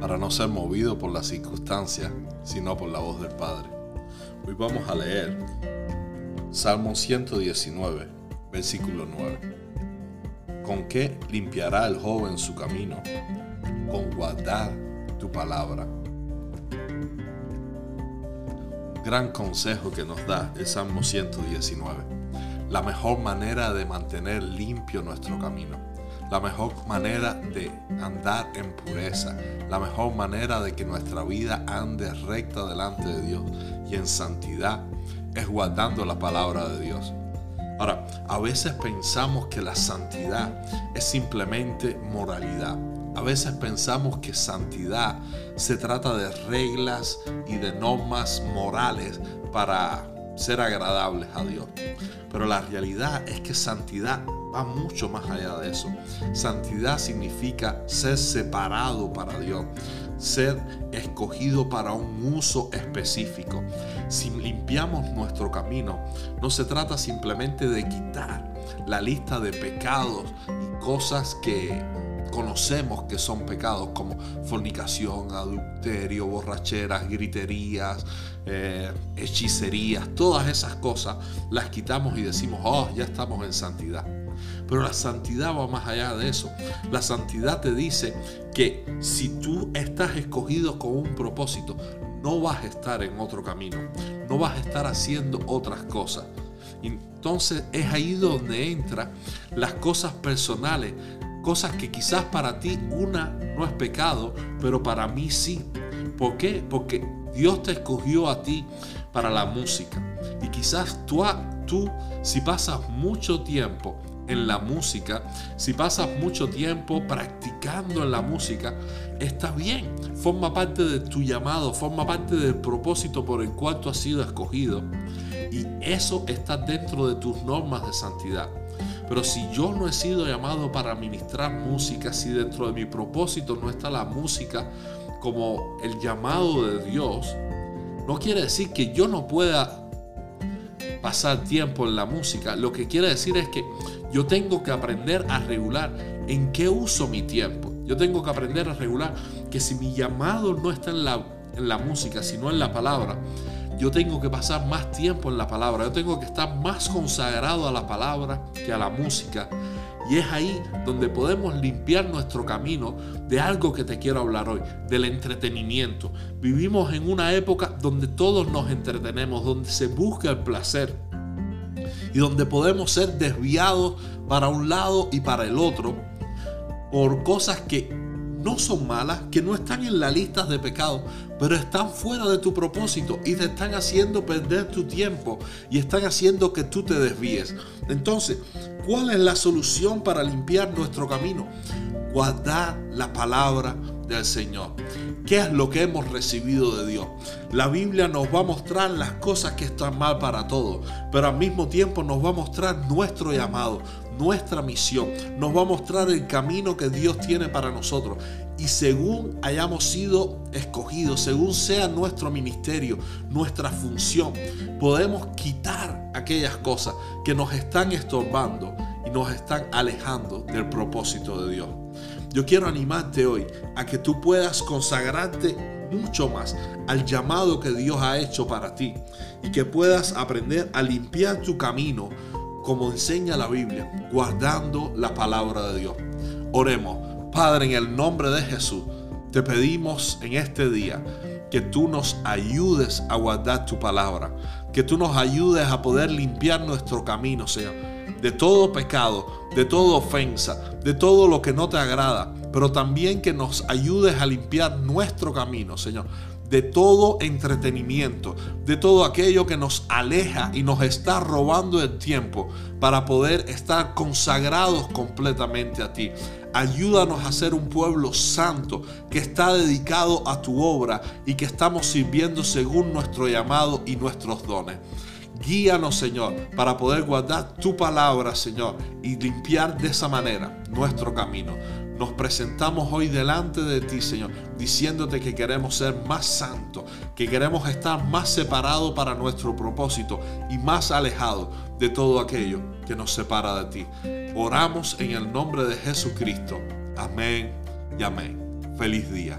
para no ser movido por las circunstancias, sino por la voz del Padre. Hoy vamos a leer Salmo 119, versículo 9. ¿Con qué limpiará el joven su camino? Con guardar tu palabra. Gran consejo que nos da el Salmo 119. La mejor manera de mantener limpio nuestro camino la mejor manera de andar en pureza, la mejor manera de que nuestra vida ande recta delante de Dios y en santidad es guardando la palabra de Dios. Ahora, a veces pensamos que la santidad es simplemente moralidad. A veces pensamos que santidad se trata de reglas y de normas morales para ser agradables a Dios. Pero la realidad es que santidad va mucho más allá de eso. Santidad significa ser separado para Dios, ser escogido para un uso específico. Si limpiamos nuestro camino, no se trata simplemente de quitar la lista de pecados y cosas que conocemos que son pecados como fornicación, adulterio, borracheras, griterías, eh, hechicerías, todas esas cosas las quitamos y decimos, oh, ya estamos en santidad. Pero la santidad va más allá de eso. La santidad te dice que si tú estás escogido con un propósito, no vas a estar en otro camino, no vas a estar haciendo otras cosas. Entonces es ahí donde entran las cosas personales, cosas que quizás para ti una no es pecado, pero para mí sí. ¿Por qué? Porque Dios te escogió a ti para la música. Y quizás tú, tú si pasas mucho tiempo en la música, si pasas mucho tiempo practicando en la música, está bien, forma parte de tu llamado, forma parte del propósito por el cual tú has sido escogido. Y eso está dentro de tus normas de santidad. Pero si yo no he sido llamado para ministrar música, si dentro de mi propósito no está la música como el llamado de Dios, no quiere decir que yo no pueda pasar tiempo en la música. Lo que quiere decir es que yo tengo que aprender a regular en qué uso mi tiempo. Yo tengo que aprender a regular que si mi llamado no está en la, en la música, sino en la palabra, yo tengo que pasar más tiempo en la palabra, yo tengo que estar más consagrado a la palabra que a la música. Y es ahí donde podemos limpiar nuestro camino de algo que te quiero hablar hoy, del entretenimiento. Vivimos en una época donde todos nos entretenemos, donde se busca el placer y donde podemos ser desviados para un lado y para el otro por cosas que no son malas, que no están en la lista de pecados, pero están fuera de tu propósito y te están haciendo perder tu tiempo y están haciendo que tú te desvíes. Entonces, ¿cuál es la solución para limpiar nuestro camino? Guardar la palabra del Señor. ¿Qué es lo que hemos recibido de Dios? La Biblia nos va a mostrar las cosas que están mal para todos, pero al mismo tiempo nos va a mostrar nuestro llamado, nuestra misión, nos va a mostrar el camino que Dios tiene para nosotros. Y según hayamos sido escogidos, según sea nuestro ministerio, nuestra función, podemos quitar aquellas cosas que nos están estorbando y nos están alejando del propósito de Dios. Yo quiero animarte hoy a que tú puedas consagrarte mucho más al llamado que Dios ha hecho para ti y que puedas aprender a limpiar tu camino como enseña la Biblia, guardando la palabra de Dios. Oremos, Padre, en el nombre de Jesús, te pedimos en este día que tú nos ayudes a guardar tu palabra, que tú nos ayudes a poder limpiar nuestro camino, Señor, de todo pecado, de toda ofensa, de todo lo que no te agrada, pero también que nos ayudes a limpiar nuestro camino, Señor, de todo entretenimiento, de todo aquello que nos aleja y nos está robando el tiempo para poder estar consagrados completamente a ti. Ayúdanos a ser un pueblo santo que está dedicado a tu obra y que estamos sirviendo según nuestro llamado y nuestros dones. Guíanos, Señor, para poder guardar tu palabra, Señor, y limpiar de esa manera nuestro camino. Nos presentamos hoy delante de ti, Señor, diciéndote que queremos ser más santos, que queremos estar más separados para nuestro propósito y más alejados de todo aquello que nos separa de ti. Oramos en el nombre de Jesucristo. Amén y amén. Feliz día.